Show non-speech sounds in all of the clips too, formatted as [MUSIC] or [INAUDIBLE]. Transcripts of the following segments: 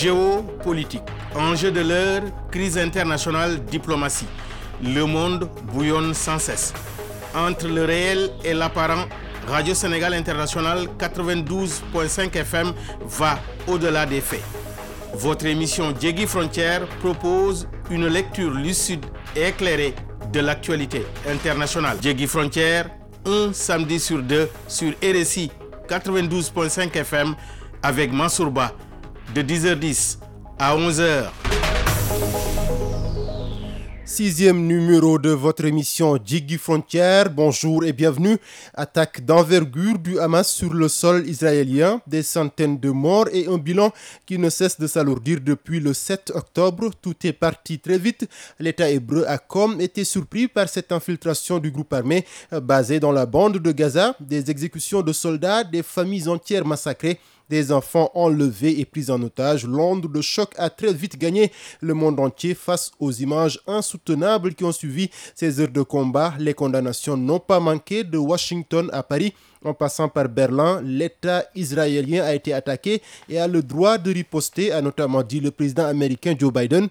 Géopolitique. Enjeu de l'heure, crise internationale, diplomatie. Le monde bouillonne sans cesse. Entre le réel et l'apparent, Radio Sénégal International 92.5 FM va au-delà des faits. Votre émission Djegui Frontière propose une lecture lucide et éclairée de l'actualité internationale. Djegui Frontière, un samedi sur deux sur RSI 92.5 FM avec Mansourba de 10h10 à 11h. Sixième numéro de votre émission Djigui Frontière. Bonjour et bienvenue. Attaque d'envergure du Hamas sur le sol israélien, des centaines de morts et un bilan qui ne cesse de s'alourdir depuis le 7 octobre. Tout est parti très vite. L'État hébreu a comme été surpris par cette infiltration du groupe armé basé dans la bande de Gaza, des exécutions de soldats, des familles entières massacrées des enfants enlevés et pris en otage. L'onde de choc a très vite gagné le monde entier face aux images insoutenables qui ont suivi ces heures de combat. Les condamnations n'ont pas manqué de Washington à Paris. En passant par Berlin, l'État israélien a été attaqué et a le droit de riposter, a notamment dit le président américain Joe Biden.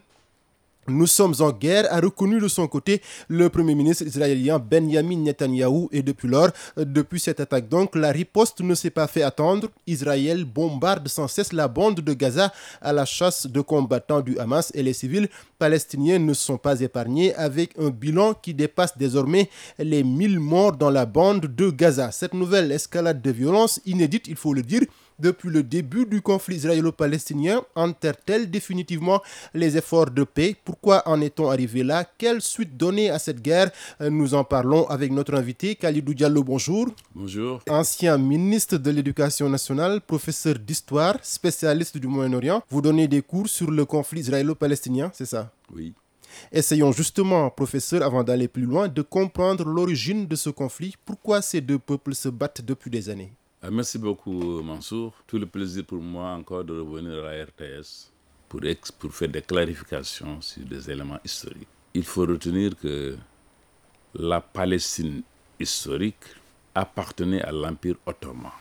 Nous sommes en guerre, a reconnu de son côté le Premier ministre israélien Benjamin Netanyahou et depuis lors, depuis cette attaque donc, la riposte ne s'est pas fait attendre. Israël bombarde sans cesse la bande de Gaza à la chasse de combattants du Hamas et les civils palestiniens ne sont pas épargnés avec un bilan qui dépasse désormais les 1000 morts dans la bande de Gaza. Cette nouvelle escalade de violence inédite, il faut le dire, depuis le début du conflit israélo-palestinien enterre-t-elle définitivement les efforts de paix? Pourquoi en est-on arrivé là? Quelle suite donner à cette guerre? Nous en parlons avec notre invité Khalidou Diallo. Bonjour. Bonjour. Ancien ministre de l'Éducation nationale, professeur d'histoire, spécialiste du Moyen-Orient. Vous donnez des cours sur le conflit israélo-palestinien, c'est ça? Oui. Essayons justement, professeur, avant d'aller plus loin, de comprendre l'origine de ce conflit. Pourquoi ces deux peuples se battent depuis des années? Merci beaucoup, Mansour. Tout le plaisir pour moi encore de revenir à la RTS pour, pour faire des clarifications sur des éléments historiques. Il faut retenir que la Palestine historique appartenait à l'Empire ottoman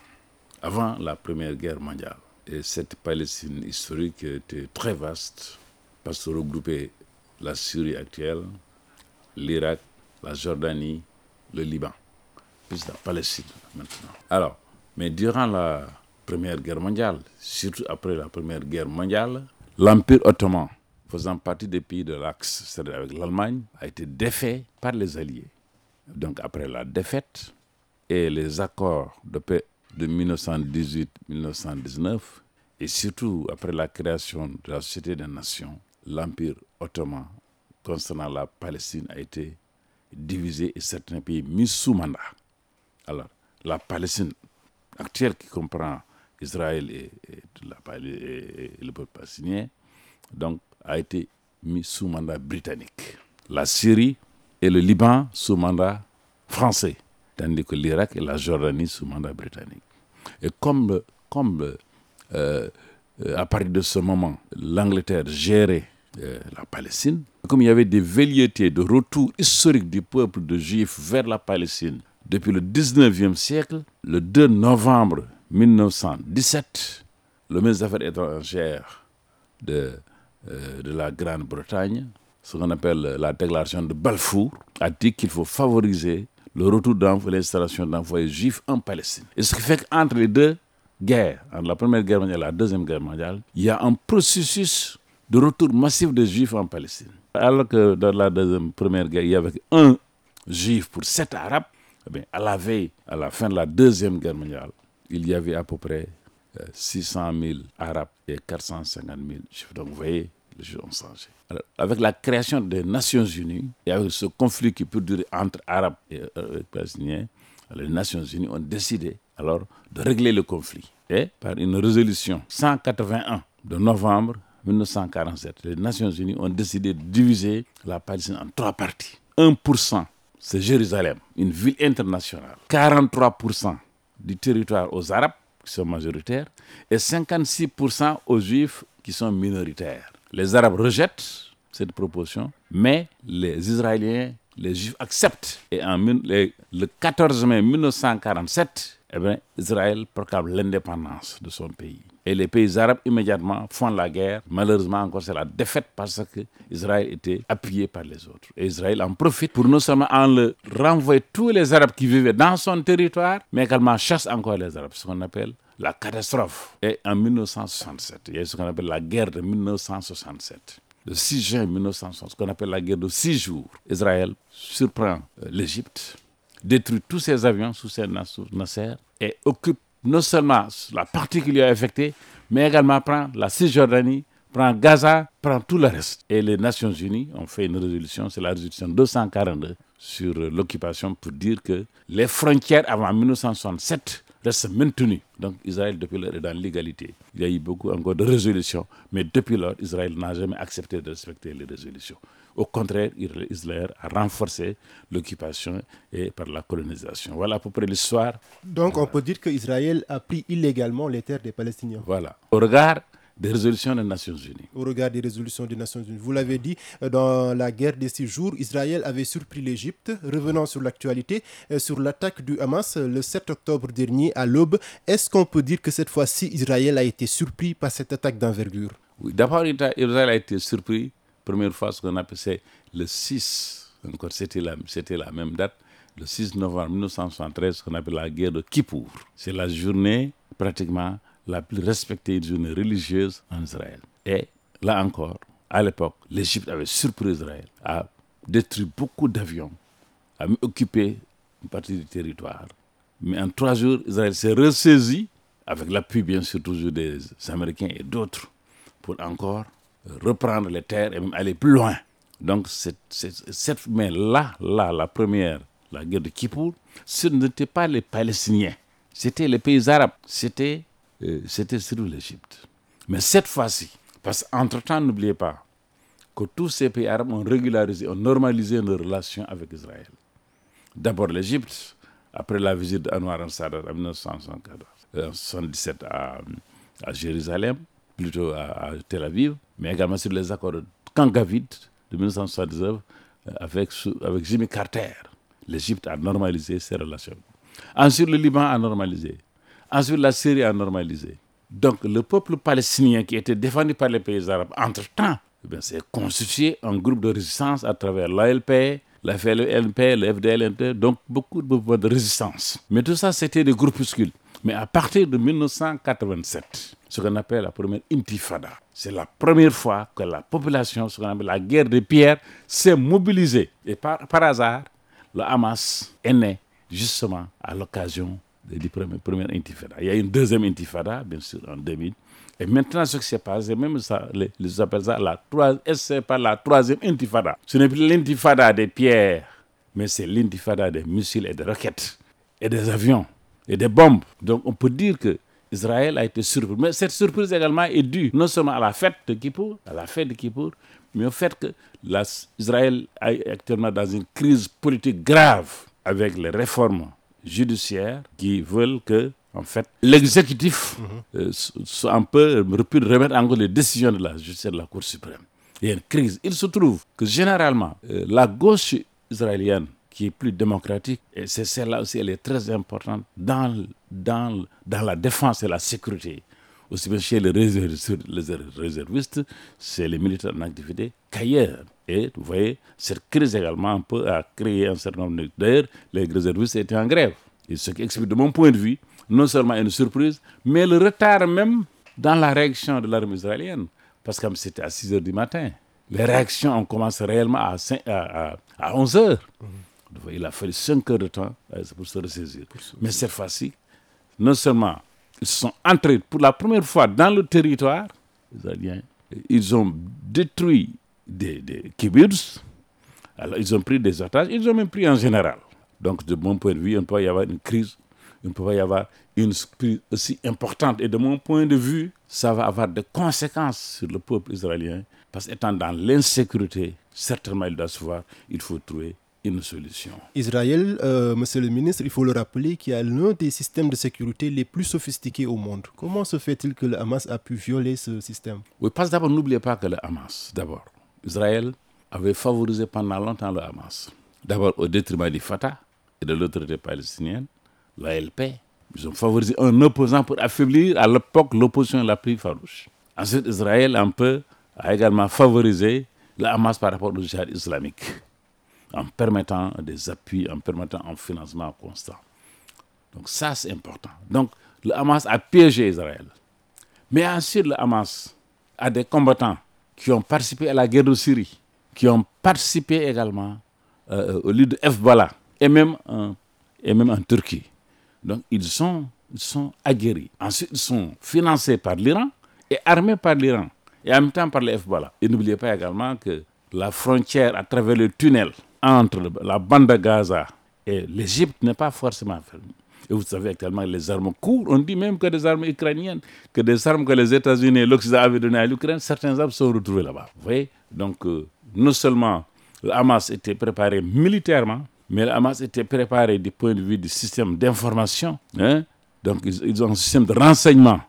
avant la Première Guerre mondiale. Et cette Palestine historique était très vaste parce que regroupait la Syrie actuelle, l'Irak, la Jordanie, le Liban, plus la Palestine maintenant. Alors, mais durant la Première Guerre mondiale, surtout après la Première Guerre mondiale, l'Empire ottoman, faisant partie des pays de l'Axe, c'est-à-dire avec l'Allemagne, a été défait par les Alliés. Donc après la défaite et les accords de paix de 1918-1919, et surtout après la création de la Société des Nations, l'Empire ottoman concernant la Palestine a été divisé et certains pays mis sous mandat. Alors, la Palestine actuelle qui comprend Israël et, et, et, le peuple palestinien, donc, a été mis sous mandat britannique. La Syrie et le Liban sous mandat français, tandis que l'Irak et la Jordanie sous mandat britannique. Et comme, comme euh, à partir de ce moment, l'Angleterre gérait euh, la Palestine, comme il y avait des velléités de retour historique du peuple de Juifs vers la Palestine depuis le 19e siècle, le 2 novembre 1917, le ministre des Affaires étrangères de, euh, de la Grande-Bretagne, ce qu'on appelle la déclaration de Balfour, a dit qu'il faut favoriser le retour d'enfants, l'installation d'enfants juifs en Palestine. Et ce qui fait qu'entre les deux guerres, entre la Première Guerre mondiale et la Deuxième Guerre mondiale, il y a un processus de retour massif des juifs en Palestine. Alors que dans la Première Guerre, il y avait un juif pour sept arabes, eh à la veille, à la fin de la Deuxième Guerre mondiale, il y avait à peu près euh, 600 000 Arabes et 450 000 Juifs. Donc, vous voyez, les choses ont changé. Avec la création des Nations Unies et avec ce conflit qui peut durer entre Arabes et euh, Palestiniens, les Nations Unies ont décidé alors de régler le conflit. Et par une résolution 181 de novembre 1947, les Nations Unies ont décidé de diviser la Palestine en trois parties. 1% c'est Jérusalem, une ville internationale. 43% du territoire aux Arabes, qui sont majoritaires, et 56% aux Juifs, qui sont minoritaires. Les Arabes rejettent cette proposition, mais les Israéliens, les Juifs acceptent. Et le 14 mai 1947, eh bien, Israël proclame l'indépendance de son pays. Et les pays arabes immédiatement font la guerre. Malheureusement, encore, c'est la défaite parce que Israël était appuyé par les autres. Et Israël en profite pour non seulement en le renvoyer tous les Arabes qui vivaient dans son territoire, mais également chasse encore les Arabes, ce qu'on appelle la catastrophe. Et en 1967, il y a ce qu'on appelle la guerre de 1967. Le 6 juin 1960, ce qu'on appelle la guerre de six jours, Israël surprend euh, l'Égypte, détruit tous ses avions sous ses Nasser et occupe non seulement la partie qui lui a affectée, mais également prend la Cisjordanie, prend Gaza, prend tout le reste. Et les Nations Unies ont fait une résolution, c'est la résolution 242 sur l'occupation pour dire que les frontières avant 1967 restent maintenues. Donc Israël, depuis lors, est dans l'égalité. Il y a eu beaucoup encore de résolutions, mais depuis lors, Israël n'a jamais accepté de respecter les résolutions. Au contraire, Israël a renforcé l'occupation et par la colonisation. Voilà à peu près l'histoire. Donc on peut dire qu'Israël a pris illégalement les terres des Palestiniens. Voilà. Au regard des résolutions des Nations Unies. Au regard des résolutions des Nations Unies. Vous l'avez dit, euh, dans la guerre des six jours, Israël avait surpris l'Égypte. Revenant sur l'actualité, euh, sur l'attaque du Hamas le 7 octobre dernier à l'aube, est-ce qu'on peut dire que cette fois-ci, Israël a été surpris par cette attaque d'envergure? Oui, d'abord, Israël a été surpris première fois, ce qu'on appelait le 6, encore c'était la, c'était la même date, le 6 novembre 1973, ce qu'on appelle la guerre de Kippour. C'est la journée pratiquement la plus respectée, journée religieuse en Israël. Et là encore, à l'époque, l'Égypte avait surpris Israël, a détruit beaucoup d'avions, a occupé une partie du territoire. Mais en trois jours, Israël s'est ressaisi, avec l'appui bien sûr toujours des Américains et d'autres, pour encore reprendre les terres et même aller plus loin. Donc cette, cette, mais là, là, la première, la guerre de Kippour, ce n'était pas les Palestiniens, c'était les pays arabes, c'était euh, c'était surtout l'Égypte. Mais cette fois-ci, parce qu'entre-temps, n'oubliez pas que tous ces pays arabes ont régularisé, ont normalisé nos relations avec Israël. D'abord l'Égypte, après la visite d'Anwar al-Sadat en 1977 euh, à, à Jérusalem, plutôt à, Tel Aviv, mais également sur les accords de Camp de 1979 euh, avec, avec Jimmy Carter. L'Égypte a normalisé ses relations. Ensuite, le Liban a normalisé. Ensuite, la Syrie a normalisé. Donc, le peuple palestinien qui était défendu par les pays arabes, entre-temps, eh s'est constitué un groupe de résistance à travers l'ALP, la FLNP, le FDLNT, donc beaucoup de de résistance. Mais tout ça, c'était des groupuscules. Mais à partir de 1987, ce qu'on appelle la première intifada, c'est la première fois que la population, ce qu'on appelle la guerre des pierres, s'est mobilisée. Et par, hasard, le Hamas est né justement à l'occasion de la première intifada. Il y a une deuxième intifada, bien sûr, en 2000. Et maintenant, ce qui s'est passé, même ça, les, les appellent ça la troisième intifada. Ce n'est plus l'intifada des pierres, mais c'est l'intifada des missiles et des roquettes et des avions et des bombes. Donc on peut dire que Israël a été surpris. Mais cette surprise également est due non seulement à la fête de Kippour, à la fête de Kippour, mais au fait que Israël est actuellement dans une crise politique grave avec les réformes judiciaires qui veulent que en fait, l'exécutif euh, soit un peu remettre en cause les décisions de la justice de la Cour suprême. Il y a une crise. Il se trouve que généralement, euh, la gauche israélienne, qui est plus démocratique, et c'est celle-là aussi, elle est très importante dans, dans, dans la défense et la sécurité. Aussi bien chez les réservistes, c'est les militaires en activité qu'ailleurs. Et vous voyez, cette crise également a créé un certain nombre de... D'ailleurs, les réservistes étaient en grève. Et ce qui explique de mon point de vue non seulement une surprise, mais le retard même dans la réaction de l'armée israélienne. Parce que c'était à 6 h du matin. Les réactions ont commencé réellement à, à, 11 h. Il a fallu 5 heures de temps euh, pour se ressaisir. Mais cette fois-ci, non seulement ils sont entrés pour la première fois dans le territoire israélien, ils ont détruit des, des kibbutz, alors ils ont pris des otages, ils ont même pris en général. Donc, de mon point de vue, il ne peut pas y avoir une crise il ne peut pas y avoir une crise aussi importante. Et de mon point de vue, ça va avoir des conséquences sur le peuple israélien. Parce qu'étant dans l'insécurité, certainement il doit se voir, il faut trouver une solution. Israël, euh, monsieur le ministre, il faut le rappeler, qui a l'un des systèmes de sécurité les plus sophistiqués au monde. Comment se fait-il que le Hamas a pu violer ce système? Oui, parce d'abord, n'oubliez pas que le Hamas, d'abord, Israël avait favorisé pendant longtemps le Hamas. D'abord au détriment du Fatah et de l'autorité palestinienne l'ALP, Ils ont favorisé un opposant pour affaiblir à l'époque l'opposition la plus farouche. Ensuite, Israël un peu a également favorisé le Hamas par rapport au djihad islamique en permettant des appuis, en permettant un financement constant. Donc ça, c'est important. Donc le Hamas a piégé Israël. Mais ensuite, le Hamas a des combattants qui ont participé à la guerre de Syrie, qui ont participé également euh, au lieu de Hezbollah, et même, en, Turquie. Donc ils sont, ils sont aguerris. Ensuite, ils sont financés par l'Iran et armés par l'Iran, et en même temps par le Hezbollah. Et n'oubliez pas également que la frontière à travers le tunnel entre la bande de Gaza et l'Égypte n'est pas forcément fermée. Et vous savez actuellement les armes courent. On dit même que des armes ukrainiennes, que des armes que les États-Unis et l'Occident avaient données à l'Ukraine, certains armes sont retrouvées là-bas. Vous voyez? Donc, euh, non seulement le Hamas était préparé militairement, mais le Hamas était préparé du point de vue du système d'information. Hein? Donc, ils, ils, ont un système de renseignement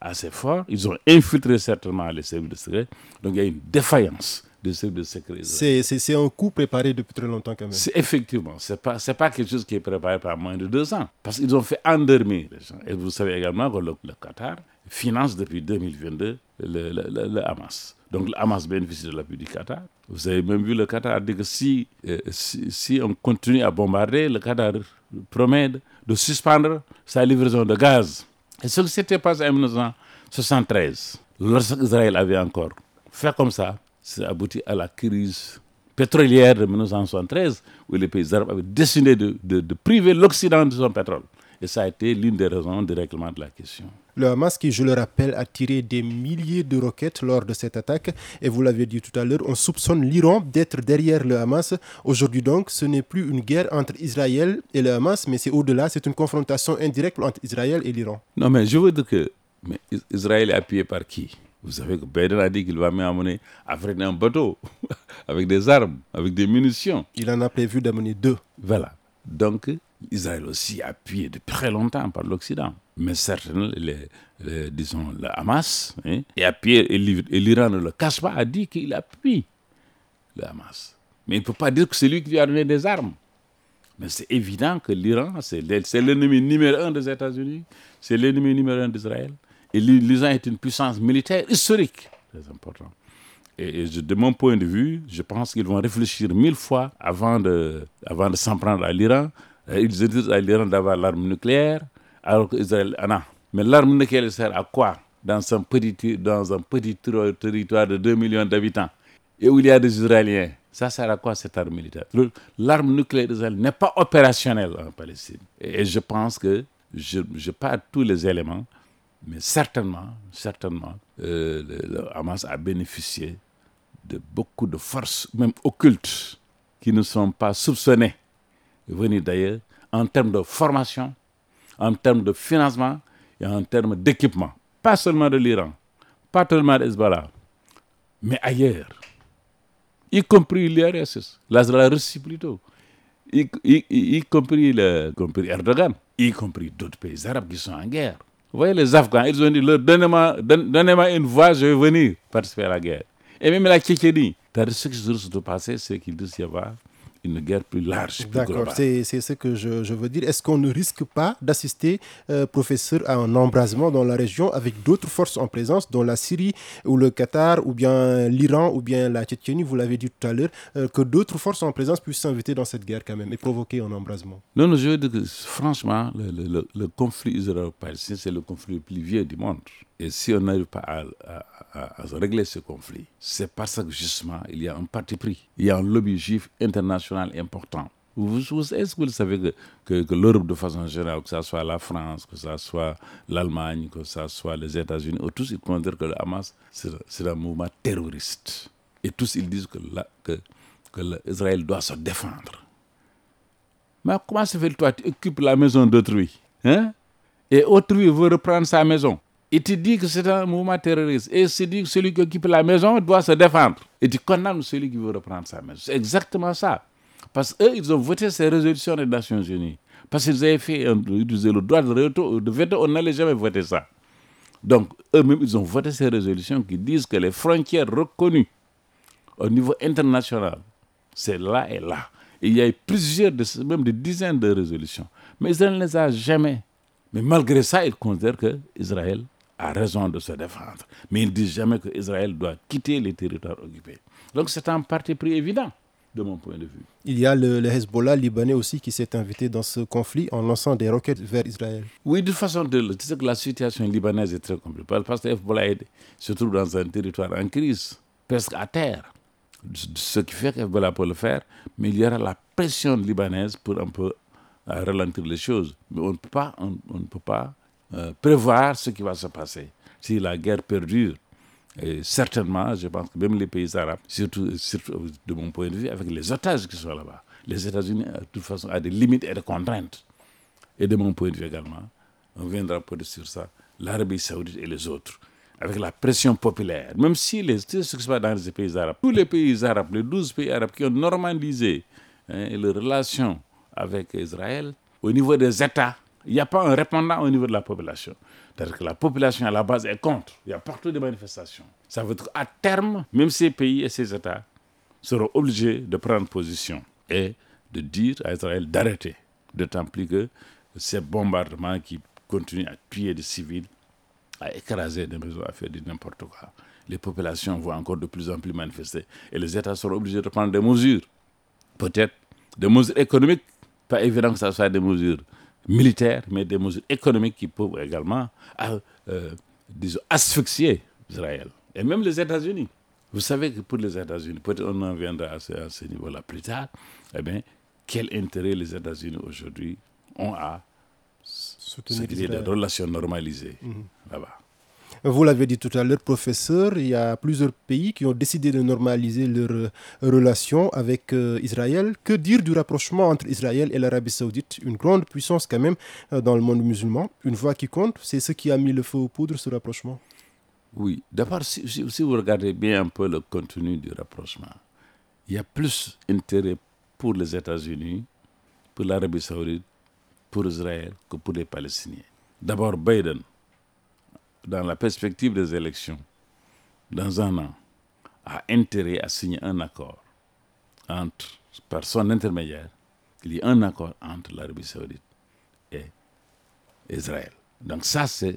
assez fort. Ils ont infiltré certainement les services de sécurité. Donc, il y a une défaillance de. C'est un coup préparé depuis très longtemps quand même. Effectivement, ce n'est pas, pas quelque chose qui est préparé par moins de deux ans. Parce qu'ils ont fait endormir les gens. Et vous savez également que le, le Qatar finance depuis 2022 le, le, le, Hamas. Donc le Hamas bénéficie de l'appui du Qatar. Vous avez même vu le Qatar dire que si, euh, si, si, on continue à bombarder, le Qatar promet de suspendre sa livraison de gaz. Et ce qui s'était passé en 1973, lorsque Israël avait encore fait comme ça, ça aboutit à la crise pétrolière de 1973, où les pays arabes avaient décidé de, de, de priver l'Occident de son pétrole. Et ça a été l'une des raisons du règlement de la question. Le Hamas, qui, je le rappelle, a tiré des milliers de roquettes lors de cette attaque. Et vous l'avez dit tout à l'heure, on soupçonne l'Iran d'être derrière le Hamas. Aujourd'hui donc, ce n'est plus une guerre entre Israël et le Hamas, mais c'est au-delà, c'est une confrontation indirecte entre Israël et l'Iran. Non, mais je veux dire que mais Israël est appuyé par qui? Vous savez que Biden a dit qu'il va même amener avec un bateau, [LAUGHS] avec des armes, avec des munitions. Il en a prévu d'amener deux. Voilà. Donc, Israël aussi appuyé depuis très longtemps par l'Occident. Mais certains, les, les, disons, le Hamas, hein, est appuyé, et l'Iran ne le cache pas, a dit qu'il appuie le Hamas. Mais il ne peut pas dire que c'est lui qui lui a donné des armes. Mais c'est évident que l'Iran, c'est l'ennemi numéro un des États-Unis, c'est l'ennemi numéro un d'Israël. Et l'Iran est une puissance militaire historique, très important. Et, je, de mon point de vue, je pense qu'ils vont réfléchir mille fois avant de, avant de s'en prendre à l'Iran. Ils disent à l'Iran d'avoir l'arme nucléaire, alors qu'Israël en a. Mais l'arme nucléaire sert à quoi? Dans un petit, dans un petit territoire de 2 millions d'habitants et où il y a des Israéliens ça sert à quoi cette arme militaire? L'arme nucléaire d'Israël n'est pas opérationnelle en Palestine. Et je pense que je n'ai pas tous les éléments, mais certainement, certainement, euh, le, Hamas a bénéficié de beaucoup de forces, même occultes, qui ne sont pas soupçonnées, venues d'ailleurs, en termes de formation, en termes de financement et en termes d'équipement. Pas seulement de l'Iran, pas seulement d'Hezbollah, mais ailleurs, y compris l'URSS, la, la Russie plutôt, y, y, compris Erdogan, y compris d'autres pays arabes qui sont en guerre. Vous voyez, les Afghans, ils ont dit, donnez-moi donnez une voix, je vais venir participer à la guerre. Et même la Tchétchénie, ce qui se passer, c'est qu'ils disent qu'il y avoir une guerre plus large. D'accord, c'est ce que je, je, veux dire. Est-ce qu'on ne risque pas d'assister, euh, professeur, à un embrasement dans la région avec d'autres forces en présence, dont la Syrie ou le Qatar, ou bien l'Iran, ou bien la Tchétchénie, vous l'avez dit tout à l'heure, euh, que d'autres forces en présence puissent s'inviter dans cette guerre quand même et provoquer un embrasement Non, non, je veux dire que franchement, le, le, le conflit israélo-palestinien, c'est le conflit le plus vieux du monde. Et si on n'arrive pas à, à, à, régler ce conflit, c'est parce que justement, il y a un parti pris. Il y a un lobby juif international important. Est-ce que vous savez que, que, l'Europe, de façon générale, que ce soit la France, que ce soit l'Allemagne, que ce soit les États-Unis, tous ils considèrent que le Hamas, c'est un mouvement terroriste. Et tous ils disent que, la, que, que Israël doit se défendre. Mais comment se fait toi, tu occupes la maison d'autrui hein? Et autrui veut reprendre sa maison et tu dis que c'est un mouvement terroriste. Et tu dis que celui qui occupe la maison doit se défendre. Et tu condamnes celui qui veut reprendre sa maison. C'est exactement ça. Parce qu'eux, ils ont voté ces résolutions des Nations Unies. Parce qu'ils avaient fait un, ils le droit de veto, on n'allait jamais voter ça. Donc, eux-mêmes, ils ont voté ces résolutions qui disent que les frontières reconnues au niveau international, c'est là et là. Et il y a plusieurs, de, même des dizaines de résolutions. Mais Israël ne les a jamais Mais malgré ça, ils considèrent qu'Israël a raison de se défendre. Mais ils ne disent jamais qu'Israël doit quitter les territoires occupés. Donc c'est un parti pris évident de mon point de vue. Il y a le, Hezbollah libanais aussi qui s'est invité dans ce conflit en lançant des roquettes vers Israël. Oui, de façon, tu sais que la situation libanaise est très compliquée parce que Hezbollah se trouve dans un territoire en crise, presque à terre. Ce qui fait qu'Hezbollah peut le faire, mais il y aura la pression libanaise pour un peu euh, ralentir les choses. Mais on ne peut pas, on, ne peut pas euh, prévoir ce qui va se passer si la guerre perdure. Certainement, je pense que même les pays arabes, surtout, de mon point de vue, avec les otages qui sont là-bas, les États-Unis, de toute façon, ont des limites et des contraintes. Et de mon point de vue également, on viendra pour sur ça, l'Arabie saoudite et les autres, avec la pression populaire. Même si les, ce qui se passe dans les pays arabes, tous les pays arabes, les 12 pays arabes qui ont normalisé hein, leurs relations avec Israël, au niveau des États, il n'y a pas un répondant au niveau de la population. C'est-à-dire que la population à la base est contre. Il y a partout des manifestations. Ça veut dire qu'à terme, même ces pays et ces États seront obligés de prendre position et de dire à Israël d'arrêter. D'autant plus que ces bombardements qui continuent à tuer des civils, à écraser des maisons, à faire n'importe quoi, les populations vont encore de plus en plus manifester. Et les États seront obligés de prendre des mesures. Peut-être des mesures économiques. Pas évident que ce soit des mesures militaires, mais des mesures économiques qui peuvent également euh, euh, disons, asphyxier Israël. Et même les États-Unis. Vous savez que pour les États-Unis, peut-être on en viendra à ce, niveau-là plus tard, eh bien, quel intérêt les États-Unis aujourd'hui ont à soutenir des relations normalisées mhm. là-bas? Vous l'avez dit tout à l'heure, professeur, il y a plusieurs pays qui ont décidé de normaliser leurs euh, relations avec euh, Israël. Que dire du rapprochement entre Israël et l'Arabie saoudite? Une grande puissance quand même euh, dans le monde musulman. Une voix qui compte, c'est ce qui a mis le feu aux poudres, ce rapprochement Oui, d'abord, si, vous regardez bien un peu le contenu du rapprochement, il y a plus intérêt pour les États-Unis, pour l'Arabie saoudite, pour Israël que pour les Palestiniens. D'abord, Biden dans la perspective des élections, dans un an, a intérêt à signer un accord entre, par son intermédiaire, il y a un accord entre l'Arabie saoudite et Israël. Donc ça, c'est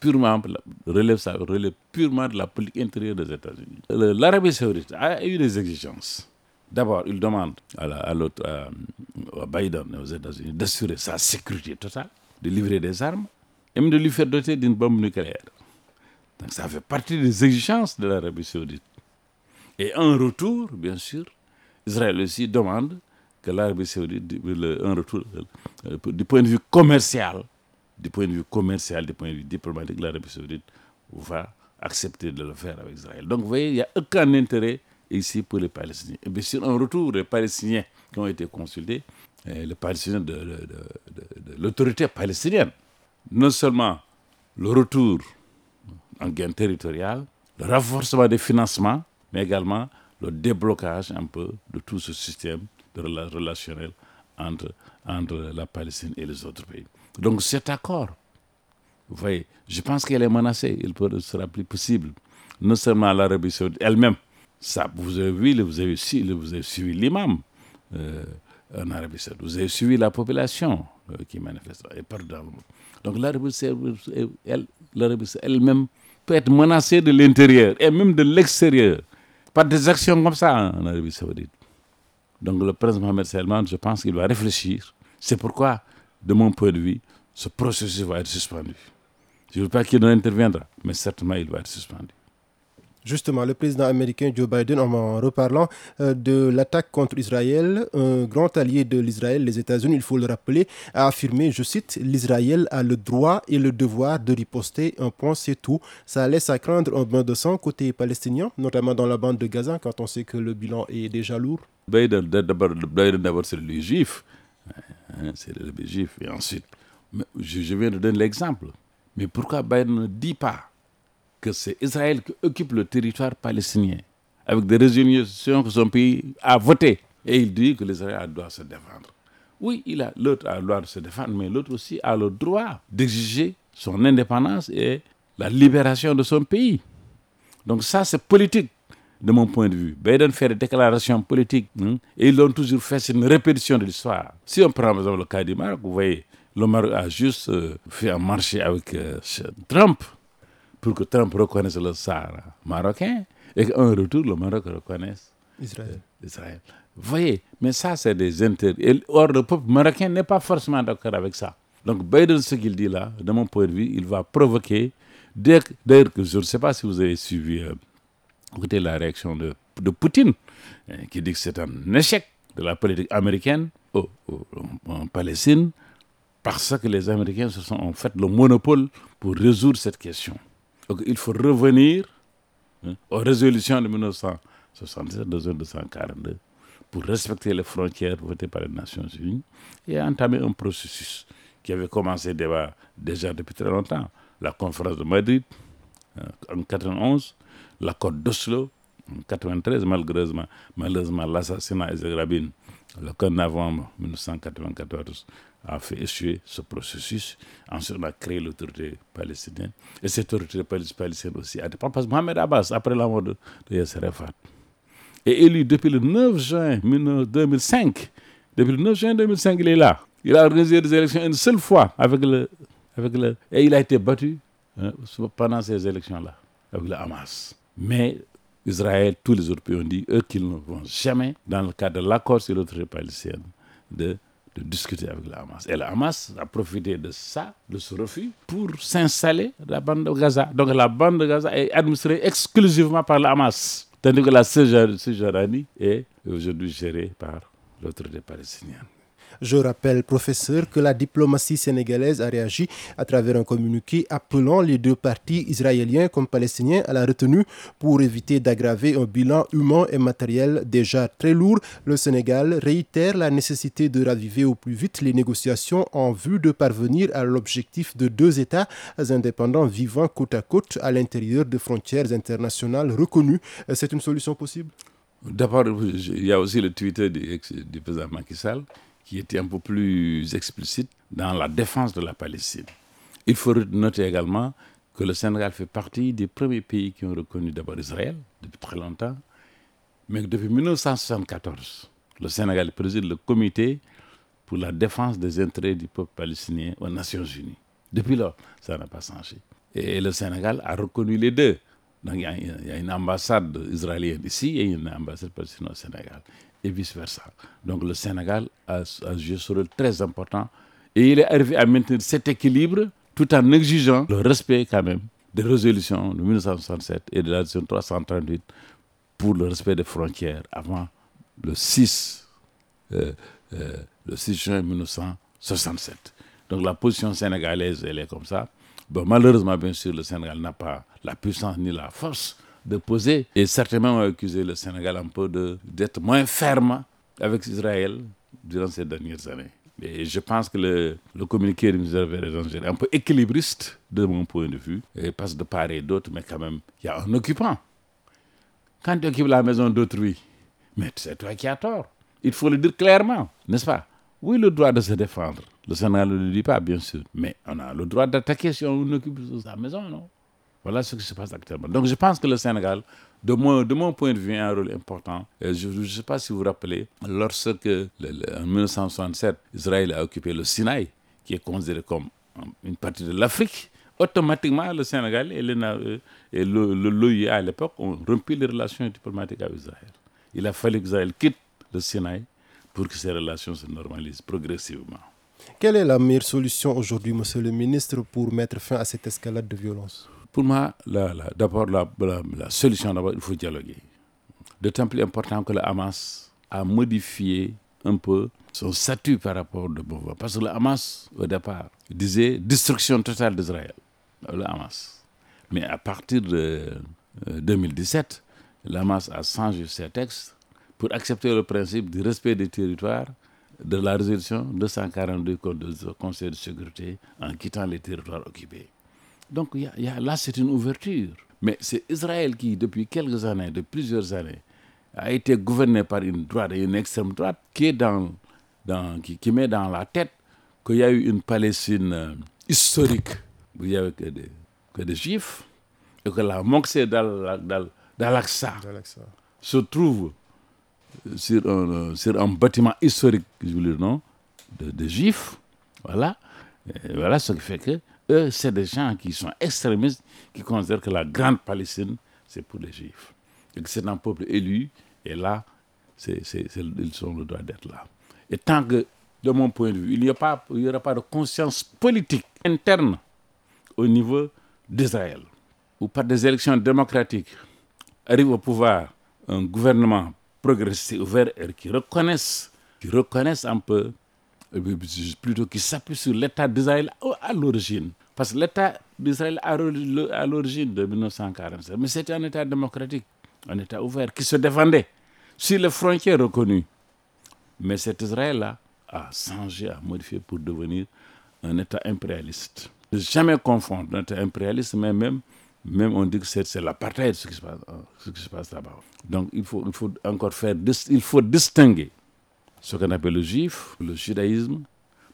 purement, relève, ça relève purement de la politique intérieure des États-Unis. L'Arabie saoudite a eu des exigences. D'abord, il demande à, à, à Biden aux États-Unis d'assurer sa sécurité totale, de livrer des armes, et même de lui faire doter d'une bombe nucléaire. Donc ça fait partie des exigences de l'Arabie saoudite. Et en retour, bien sûr, Israël aussi demande que l'Arabie saoudite, un retour euh, du point de vue commercial, du point de vue commercial, du point de vue diplomatique, l'Arabie saoudite va accepter de le faire avec Israël. Donc vous voyez, il n'y a aucun intérêt ici pour les Palestiniens. Et bien sûr, en retour, les Palestiniens qui ont été consultés, les Palestiniens de l'autorité palestinienne, non seulement le retour en gain territorial, le renforcement des financements, mais également le déblocage un peu de tout ce système de relationnel entre, entre la Palestine et les autres pays. Donc cet accord, vous voyez, je pense qu'elle est menacée, il ne sera plus possible. Non seulement l'Arabie saoudite elle-même, ça, vous avez vu, vous avez, vous avez suivi l'imam euh, en Arabie saoudite, vous avez suivi la population qui manifeste, et donc l'Arabie saoudite elle-même peut être menacée de l'intérieur et même de l'extérieur par des actions comme ça en Arabie saoudite. Donc le président Mohamed Salman, je pense qu'il va réfléchir. C'est pourquoi, de mon point de vue, ce processus va être suspendu. Je ne veux pas qu'il interviendra, mais certainement il va être suspendu. Justement, le président américain Joe Biden, en reparlant euh, de l'attaque contre Israël, un grand allié de l'Israël, les États-Unis, il faut le rappeler, a affirmé, je cite, l'Israël a le droit et le devoir de riposter, un point c'est tout. Ça laisse à craindre un bain de sang côté palestinien, notamment dans la bande de Gaza, quand on sait que le bilan est déjà lourd. Biden, d'abord, c'est le juif, hein, c'est le juif, et ensuite, je viens de donner l'exemple. Mais pourquoi Biden ne dit pas que c'est Israël qui occupe le territoire palestinien, avec des résolutions que son pays a votées. Et il dit que l'Israël doit se défendre. Oui, il a l'autre a le droit de se défendre, mais l'autre aussi a le droit d'exiger son indépendance et la libération de son pays. Donc ça, c'est politique de mon point de vue. Biden fait des déclarations politiques hein, et ils l'ont toujours fait, c'est une répétition de l'histoire. Si on prend par exemple le cas du Maroc, vous voyez, Le Maroc a juste euh, fait un marché avec euh, Trump pour que Trump reconnaisse le Sahara marocain et qu'en retour, le Maroc reconnaisse Israël. Israël. Vous voyez, mais ça, c'est des intérêts. Or, le peuple marocain n'est pas forcément d'accord avec ça. Donc, Biden, ce qu'il dit là, de mon point de vue, il va provoquer. D'ailleurs, je ne sais pas si vous avez suivi écoutez la réaction de, de Poutine, qui dit que c'est un échec de la politique américaine en Palestine, parce que les Américains se sont en fait le monopole pour résoudre cette question. Donc, il faut revenir hein, aux résolutions de 1967, 1942, pour respecter les frontières votées par les Nations Unies et entamer un processus qui avait commencé déjà depuis très longtemps. La conférence de Madrid hein, en 1991, l'accord d'Oslo en 93, malheureusement, malheureusement l'assassinat de Rabin le 4 novembre 1994 a fait échouer ce processus. Ensuite, on a créé l'autorité palestinienne. Et cette autorité palestinienne aussi a dépend parce que Mohamed Abbas, après la mort de, Yasser Arafat, est élu depuis le 9 juin 2005. Depuis le 9 juin 2005, il est là. Il a organisé des élections une seule fois avec le, avec le, et il a été battu hein, pendant ces élections-là avec le Hamas. Mais Israël, tous les autres pays ont dit, eux, qu'ils ne vont jamais, dans le cadre de l'accord sur l'autorité palestinienne, de, de, discuter avec le Hamas. Et le Hamas a profité de ça, de ce refus, pour s'installer dans la bande de Gaza. Donc la bande de Gaza est administrée exclusivement par le Hamas, tandis que la Cisjordanie est aujourd'hui gérée par l'autorité palestinienne. Je rappelle, professeur, que la diplomatie sénégalaise a réagi à travers un communiqué appelant les deux partis, israéliens comme palestiniens, à la retenue pour éviter d'aggraver un bilan humain et matériel déjà très lourd. Le Sénégal réitère la nécessité de raviver au plus vite les négociations en vue de parvenir à l'objectif de deux États indépendants vivant côte à côte à l'intérieur de frontières internationales reconnues. C'est une solution possible? D'abord, il y a aussi le Twitter du, du président Macky Sall qui était un peu plus explicite dans la défense de la Palestine. Il faut noter également que le Sénégal fait partie des premiers pays qui ont reconnu d'abord Israël depuis très longtemps, mais que depuis 1974, le Sénégal préside le comité pour la défense des intérêts du peuple palestinien aux Nations Unies. Depuis lors, ça n'a pas changé. Et le Sénégal a reconnu les deux. Donc il y, a, une ambassade israélienne ici et une ambassade palestinienne au Sénégal et vice-versa. Donc le Sénégal a, joué ce rôle très important et il est arrivé à maintenir cet équilibre tout en exigeant le respect quand même des résolutions de 1967 et de la résolution 338 pour le respect des frontières avant le 6, euh, euh, le 6 juin 1967. Donc la position sénégalaise, elle est comme ça. Malheureusement, bien sûr, le Sénégal n'a pas la puissance ni la force de poser. Et certainement, on a accusé le Sénégal un peu d'être moins ferme avec Israël durant ces dernières années. Et je pense que le, le communiqué du ministère des est un peu équilibriste de mon point de vue, et passe de part et d'autre, mais quand même, il y a un occupant. Quand tu occupes la maison d'autrui, mais c'est toi qui as tort. Il faut le dire clairement, n'est-ce pas? Oui, le droit de se défendre. Le Sénégal ne le dit pas, bien sûr, mais on a le droit d'attaquer si on occupe sa maison, non? Voilà ce qui se passe actuellement. Donc je pense que le Sénégal, de mon, point de vue, a un rôle important. je ne sais pas si vous vous rappelez, lorsque en 1967, Israël a occupé le Sinaï, qui est considéré comme une partie de l'Afrique, automatiquement le Sénégal et l'OIA à l'époque ont rompu les relations diplomatiques avec Israël. Il a fallu qu'Israël quitte le Sinaï pour que ces relations se normalisent progressivement. Quelle est la meilleure solution aujourd'hui, Monsieur le ministre, pour mettre fin à cette escalade de violence? Pour moi, d'abord, la, solution, d'abord, il faut dialoguer. D'autant plus important que le Hamas a modifié un peu son statut par rapport au pouvoir. Parce que le Hamas, au départ, disait destruction totale d'Israël. Hamas. Mais à partir de 2017, euh, le Hamas a changé ses textes pour accepter le principe du respect des territoires de la résolution 242 du Conseil de sécurité en quittant les territoires occupés. Donc là, c'est une ouverture. Mais c'est Israël qui, depuis quelques années, de plusieurs années, a été gouverné par une droite et une extrême droite qui, est dans, dans, qui, met dans la tête qu'il y a eu une Palestine euh, historique où il n'y avait que des, que des juifs et que la moxée d'Al-Aqsa se trouve sur un, sur un bâtiment historique, je veux dire, non, de, de juifs. Voilà Et voilà ce qui fait que eux, c'est des gens qui sont extrémistes, qui considèrent que la grande Palestine, c'est pour les Juifs. Et que c'est un peuple élu, et là, ils ont le droit d'être là. Et tant que, de mon point de vue, il n'y il y aura pas de conscience politique interne au niveau d'Israël, ou par des élections démocratiques, arrive au pouvoir un gouvernement progressiste ouvert et qui reconnaisse, qui reconnaisse un peu, plutôt qui s'appuie sur l'État d'Israël à l'origine. Parce que l'État d'Israël à l'origine de 1947, mais c'était un État démocratique, un État ouvert qui se défendait sur les frontières reconnues. Mais cet Israël-là a changé, a modifié pour devenir un État impérialiste. Ne jamais confondre un État impérialiste, mais même, même on dit que c'est l'apartheid ce qui se passe, euh, qui se passe là-bas. Donc il faut, il faut encore faire, il faut distinguer ce qu'on appelle le juif, le judaïsme,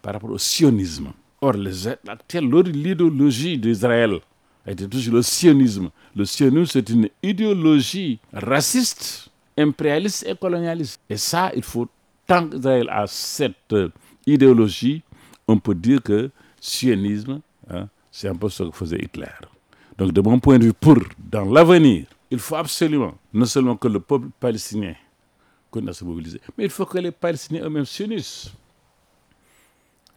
par rapport au sionisme. Or, l'idéologie d'Israël été toujours le sionisme. Le sionisme, c'est une idéologie raciste, impérialiste et colonialiste. Et ça, il faut, tant qu'Israël a cette idéologie, on peut dire que sionisme, hein, c'est un peu ce que faisait Hitler. Donc, de mon point de vue, pour, dans l'avenir, il faut absolument, non seulement que le peuple palestinien mais il faut que les Palestiniens eux-mêmes s'unissent.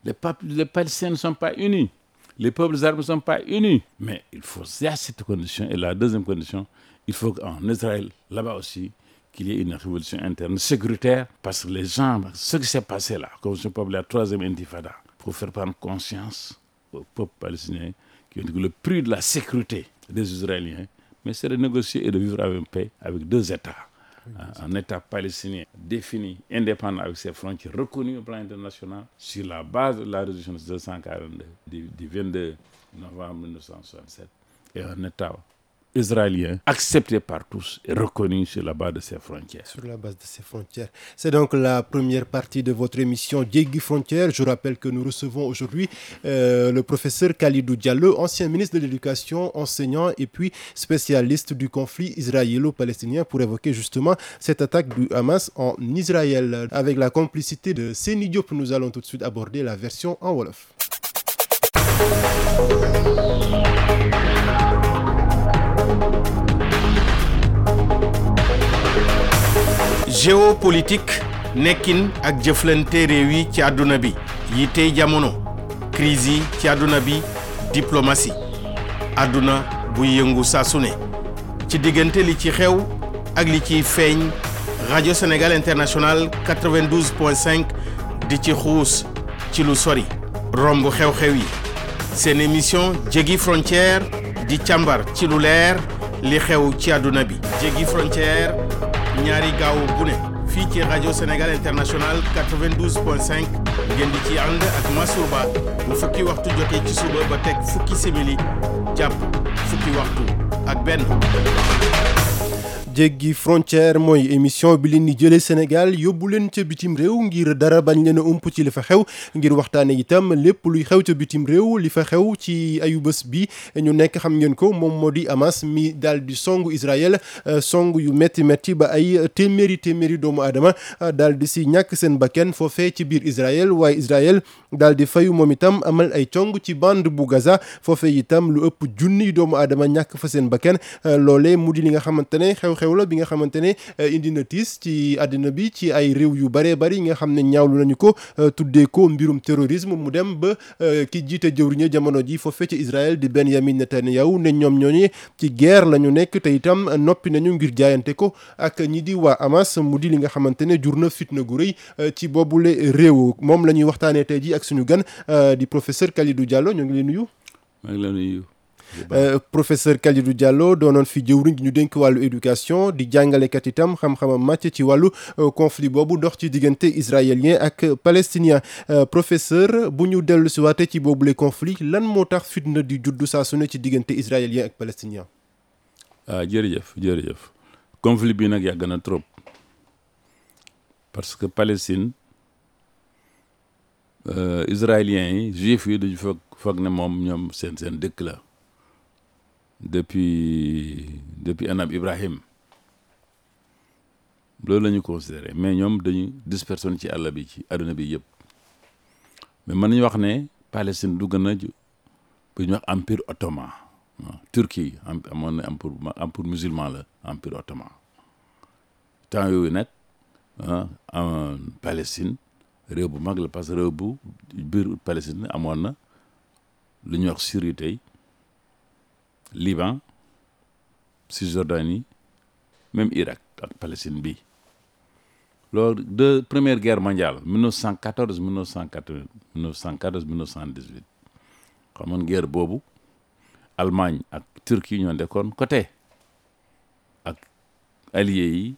Les, Palestiniens ne sont pas unis. Les peuples arabes ne sont pas unis. Mais il faut, a cette condition. Et la deuxième condition, il faut qu'en Israël, là-bas aussi, qu'il y ait une révolution interne sécuritaire. Parce que les gens, ce qui s'est passé là, comme je peux appeler la troisième intifada, pour faire prendre conscience au peuple palestinien que le prix de la sécurité des Israéliens, mais c'est de négocier et de vivre avec paix avec deux États. Un- Un État palestinien défini, indépendant avec ses frontières reconnues au plan international sur la base de la résolution 242 du, du 22 novembre 1967 et un État israélien accepté par tous et reconnu sur la base de ses frontières. C'est donc la première partie de votre émission Diegui Frontières. Je rappelle que nous recevons aujourd'hui euh, le professeur Khalidou Diallo, ancien ministre de l'Éducation, enseignant et puis spécialiste du conflit israélo-palestinien pour évoquer justement cette attaque du Hamas en Israël. Avec la complicité de Seni Diop, nous allons tout de suite aborder la version en Wolof. Géopolitique nekkin ak jëflante réew yi ci àdduna bi crise diplomatie àdduna buy yëngu saa su ne. Ci diggante li rajo Sénégal International 92.5 di ci xuus ci lu sori romb xew-xew émission frontière di càmbar ci lu leer li xew ci frontière ñaari gaaw bu ne fii ci rajo Sénégal International 92.5 ngeen di ci ànd ak Mansour Ba bu fukki waxtu jotee ci suba jéggi frontière mooy émission bi leen di jëlee Sénégal yóbbu leen ca bitim réew ngir dara bañ leen a ump ci li fa xew ngir waxtaane itam lépp luy xew ca bitim réew li fa xew ci ayu bés bi ñu nekk xam ngeen ko moom moo di Hamas mi daal di songu Israël euh, song yu métti métti ba ay téeméeri téeméeri doomu aadama euh, daal di si ñàkk seen bakken foofee ci biir Israël waaye Israël daal di fayu moom itam amal ay cong ci bande bu Gaza foofee itam lu ëpp junniy doomu aadama ñàkk fa seen bakken euh, loolee mu di li nga xamante ne xew-xew la bi nga xamante ne euh, indi na ci àddina bi ci ay réew yu bëree bëri nga xam ne ñaawlu nañu ko euh, tuddee ko mbirum terrorisme mu dem ba euh, ki jiite jëwriña jamono ji foofee ci Israël di Benyamin Netanyahu ne ñoom ñooñu ci guerre la ñu nekk te itam noppi nañu ngir jaayante ko ak ñi di waa Hamas mu di li nga xamante ne jur na fitna gu rëy ci boobule réew moom la ñuy waxtaanee tey ji ak suñu gan di professeur Kalidou Diallo ñu ngi lay nuyu. ngi leen nuyu. Euh, professeur Kalidou Diallo doonoon fi jëwriñ ñu dénk wàllu éducation di jàngalekat itam xam-xamam màcc ci wàllu euh, conflit boobu dox ci diggante israélien ak palestinien. Euh, professeur bu ñu dellu si waate ci boobule conflit lan moo tax fitna di saa su ne ci diggante israélien ak palestinien? ah jërëjëf jërëjëf. Conflit bi nag yàgg na trop. Parce que Palestine israéliens yi juifs yi dañu foog foog ne moom ñoom seen seen dëkk la depuis anab Ibrahim. Loolu la ñu considéré. Mais ñoom dañu dispersion ci àll bi ci àdduna bi yëpp. Mais mën nañu wax ne Palestine dugg na bu ñuy wax empire ottoman. Turquie am amoon na empire empire musulman empire ottoman. Temps yooyu ah Palestine réew bu mag la parce Palestine Syrie Liban Cisjordanie même Irak ak Palestine bi. Loolu de première guerre mondiale 1914 1980 1914 1918 xamoon guerre boobu Allemagne ak Turquie ñoo nekkoon côté ak alliés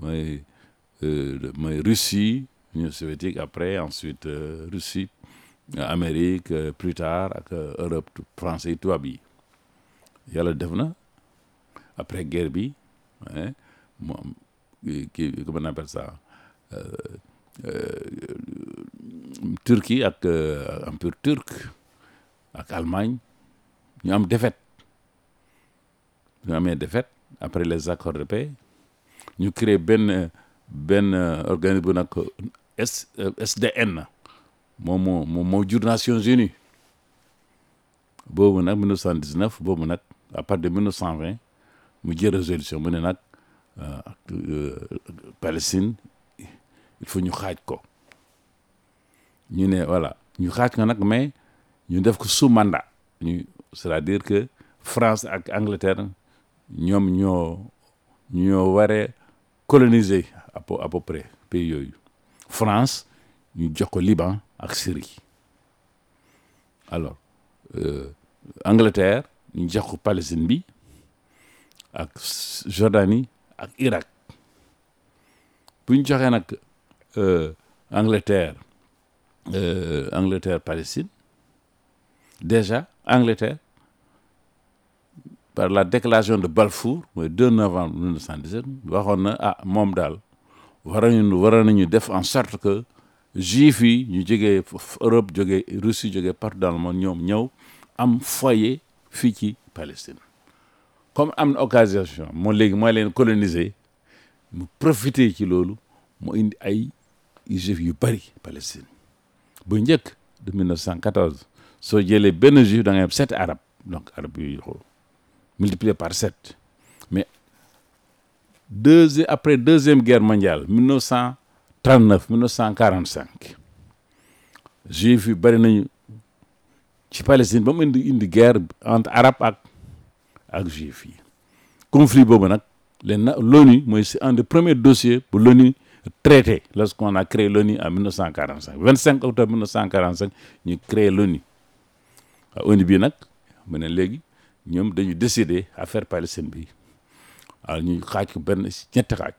mooy Russie Union soviétique après ensuite Russie Amérique plus tard ak Europe français tubaab yi yàlla def na après guerre bi mu am kii comment on appelle ça Turquie ak empire turc ak Allemagne ñu am défaite. Ñu amee défaite après les accords de paix. Ñu créé benn benn organisme bu nag S SDN moom moo moom moo jur Nations Unies. Boobu nag 1919 boobu nag à partir de 1920 mu jël résolution mu ne nag Palestine il faut ñu xaaj ko. Ñu voilà ñu mais ñu def ko sous mandat. C'est-à-dire que France ak Angleterre ñoom ñoo à peu à peu près pays France ñu jox ko Liban ak Syrie. Alors Angleterre ko Palestine bi Jordanie ak Irak. Bu ñu joxee nag Angleterre Angleterre Palestine déjà Angleterre par la déclaration de Balfour mooy 2 novembre 1917 waxoon na ah moom daal nañu en sorte que juif yi ñu jógee Europe jógee Russie jógee partout dans le monde ñoom ñëw am fii ci Palestine. Comme am occasion moo léegi mooy leen coloniser mu profiter ci loolu mu indi ay juif yu Palestine. Bu njëkk de 1914 soo jëlee benn juif da ngay sept arab donc arab yu multiplié par sept. Mais deuxième après deuxième guerre mondiale 1939 1945 juif yu bari ci Palestine ba mu indi indi guerre entre arabe ak ak juif conflit boobu nag l'ONU mooy c'est un des premiers dossiers bu l'ONU traité lorsqu'on a créé l'ONU en 1945 25 octobre 1945 ñu créé l'ONU. Waaw ONU bii nag mu ne léegi ñoom dañu décider affaire Palestine bi. Waaw ñu xaaj ko benn ñetti xaaj.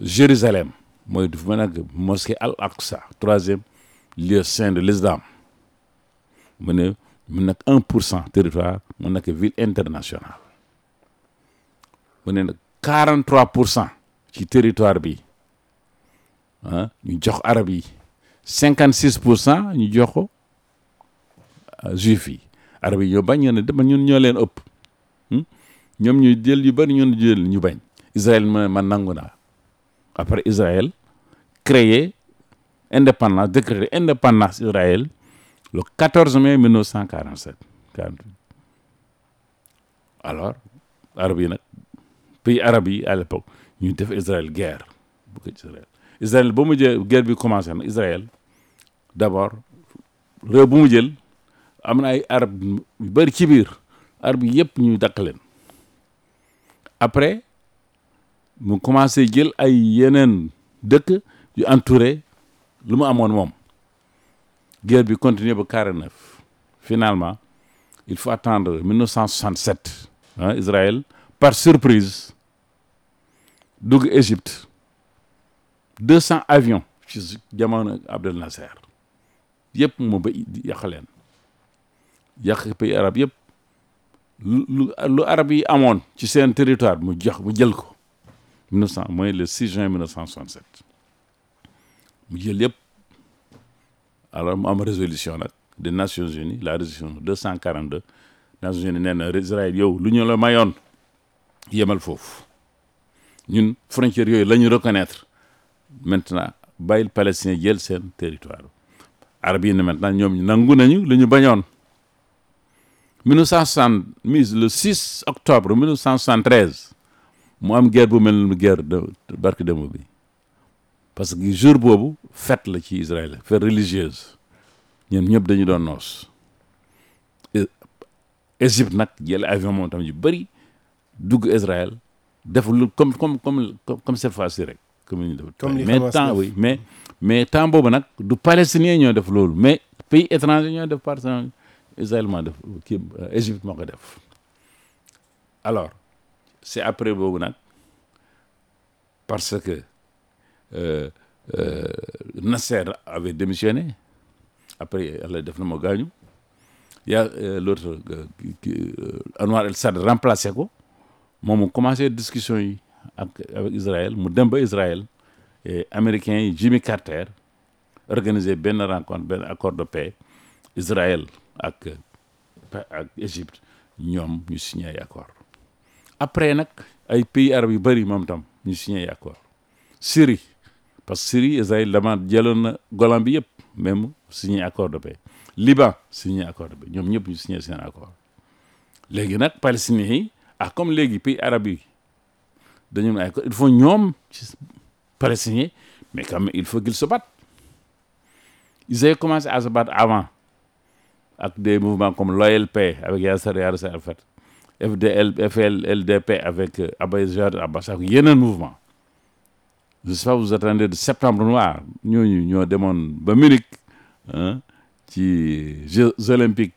Jérusalem mooy du ma nag mosquée Al Aqsa troisième lieu saint de l'islam mu ne mu un pour cent territoire mu nekk ville internationale. Mu ne quarante trois pour cent ci territoire bi ah ñu jox arab yi. cinquante six pour cent ñu jox ko juif yi. Arab yi ñoo bañ ñoo ne dama ñun ñoo leen ëpp ñoom ñu jël yu bari ñun jël ñu bañ. Israël ma man après Israël créé indépendance décrété indépendance Israël le 14 mai 1947 alors arab yi nag pays arab yi à l'époque ñu def Israël guerre Israël. Israël guerre bi commencé na Israël d'abord réew bu mu jël am na ay arab yu bëri ci biir arab après mu commencé jël ay yeneen dëkk yu entouré lu mu amoon guerre bi continuer ba 49 finalement il faut attendre 1967 ah Israël par surprise dugg Égypte. 200 avions ci jamono Abdel Nasser. Yëpp mu ba yàq leen. Yàq pays arab yëpp lu lu arab yi territoire mu jox mu jël ko. 1900 mooy le 6 juin 1967 mu jël alors mu am résolution nag des Nations Unies la résolution 242 Nations Unies nee na Israël yow lu ñu la mayoon yemal foofu. Ñun frontières yooyu la ñu reconnaître. Maintenant bàyyil palestinien jël seen territoire. Arab yi ne maintenant ñoom nangu nañu lu ñu bañoon. 1960 le 6 octobre 1973 mu am guerre bu mel guerre de barke démb bi parce que jour boobu fête la ci Israël fête religieuse. Ñun ñëpp dañu doon noos. Égypte nag jël avion moom tam yu bëri dugg Israël def lu comme comme comme comme cette fois-ci rek. comme ñu def. Mais temps oui mais mais temps boobu nag du palestinien ñoo def loolu mais pays étranger ñoo def par exemple Israël moo def kii euh, Égypte moo ko def. Alors c'est après boobu nag parce que euh, euh, Nasser avait démissionné. Après yàlla def na moo gaañu. Yaa euh, l'autre Anwar El Sadd remplacé moom mu commencé discussion yi ak avec Israël dem ba Israël. Et américains yi Jimmy Carter organisé benn rencontre benn accord de paix Israël ak pa- ak Égypte ñoom ñu signé ay accord. Après nag ay pays arabes yu bëri signé ay accord. Syrie parce que Syrie Israël dama jëloon na Golan bi yëpp même signé accord de paix. Liban signé accord de paix. Ñoom ñëpp ñu signé seen accord. Léegi nag palestiniens ah comme léegi pays arabes yi dañu ne ay il faut palestiniens mais quand il faut qu'ils se battent. Ils avaient commencé à se battre avant ak des mouvements comme l'OLP avec Yasser Arafat FDL FLDP avec euh, Abba Abbas ak yeneen mouvement je sais pas vous attendez de septembre noir. Ñooñu ñoo demoon ba Munich ah ci Jeux olympiques.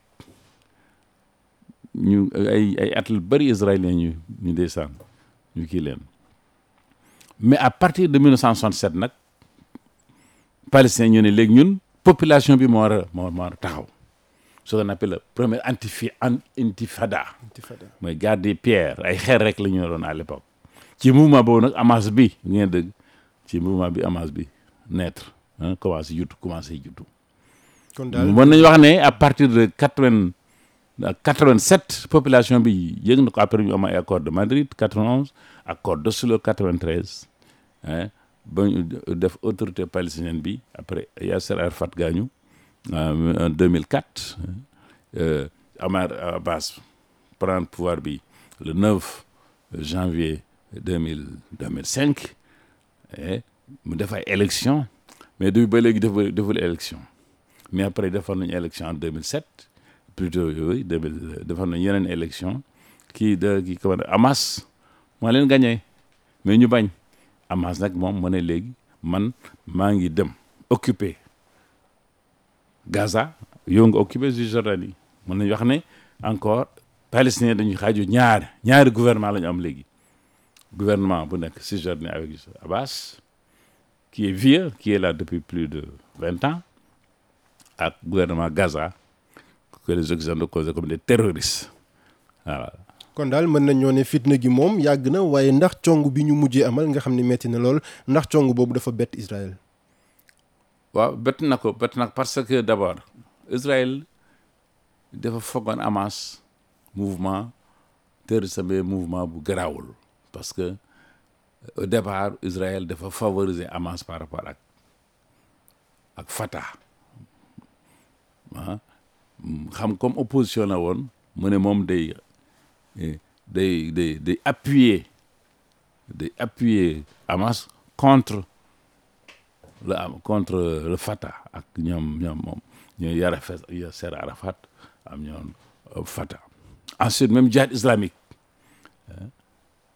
Ñu ay ay at lu bëri israéliens ñu ñu ndeysaan ñu kii leen. Mais à partir de 1967 nag palestiniens ñu ne léegi ñun population bi moo war a moo war a taxaw. Ce qu'on appelle le premier antifi an- intifada. Intifada. mooy garde des pierres ay xeer rek la ñu doon à l'époque. Ci mouvement boobu nag Hamas bi ngeen dëgg ci mouvement bi Hamas bi naître ah commencé juttu commencé kon daal mën nañu wax ne à partir de quatre vingt quatre vingt sept population bi yëg na ko après ñu am ay accord de Madrid quatre vingt onze accord d'Oslo quatre vingt treize hein ba ñu def autorité palestinienne bi après Yasser Arafat gaañu en deux mille quatre Omar Abbas prendre pouvoir bi le 9 janvier deux mille deux mille cinq mu def élection. Mais depuis ba léegi deful deful élection. Mais après defoon nañu élection en 2007 plutôt yooyu 2000 defoon nañu yeneen élection kii de kii comment Hamas moo leen gagné. Mais ñu bañ. Hamas nag moom mu ne léegi man maa ngi dem occupé Gaza yow nga occupé Cisjordanie. Mën nañu wax ne encore palestinien dañuy xaaju ñaari ñaari gouvernement la ñu am léegi gouvernement bu nekk Cisjordanie avec Abbas qui est vieux qui est là depuis plus de vingt ans ak gouvernement Gaza que les Occidentaux considèrent comme des terroristes voilà. kon daal mën nañoo ne fitna gi moom yàgg na waaye ndax cong bi ñu mujjee amal nga xam ne metti na lool ndax cong boobu dafa bett Israël? waaw bett na ko bett na ko parce que d'abord Israël dafa foogoon Hamas mouvement terroriste mais mouvement bu garaawul parce que au départ Israël dafa favoriser Hamas par rapport ak ak Fatah. Ah comme opposition la woon day appuyer appuyer Hamas contre le contre le Fatah ak ñoom Yasser Arafat ñoom Fatah. Ensuite même djihad islamique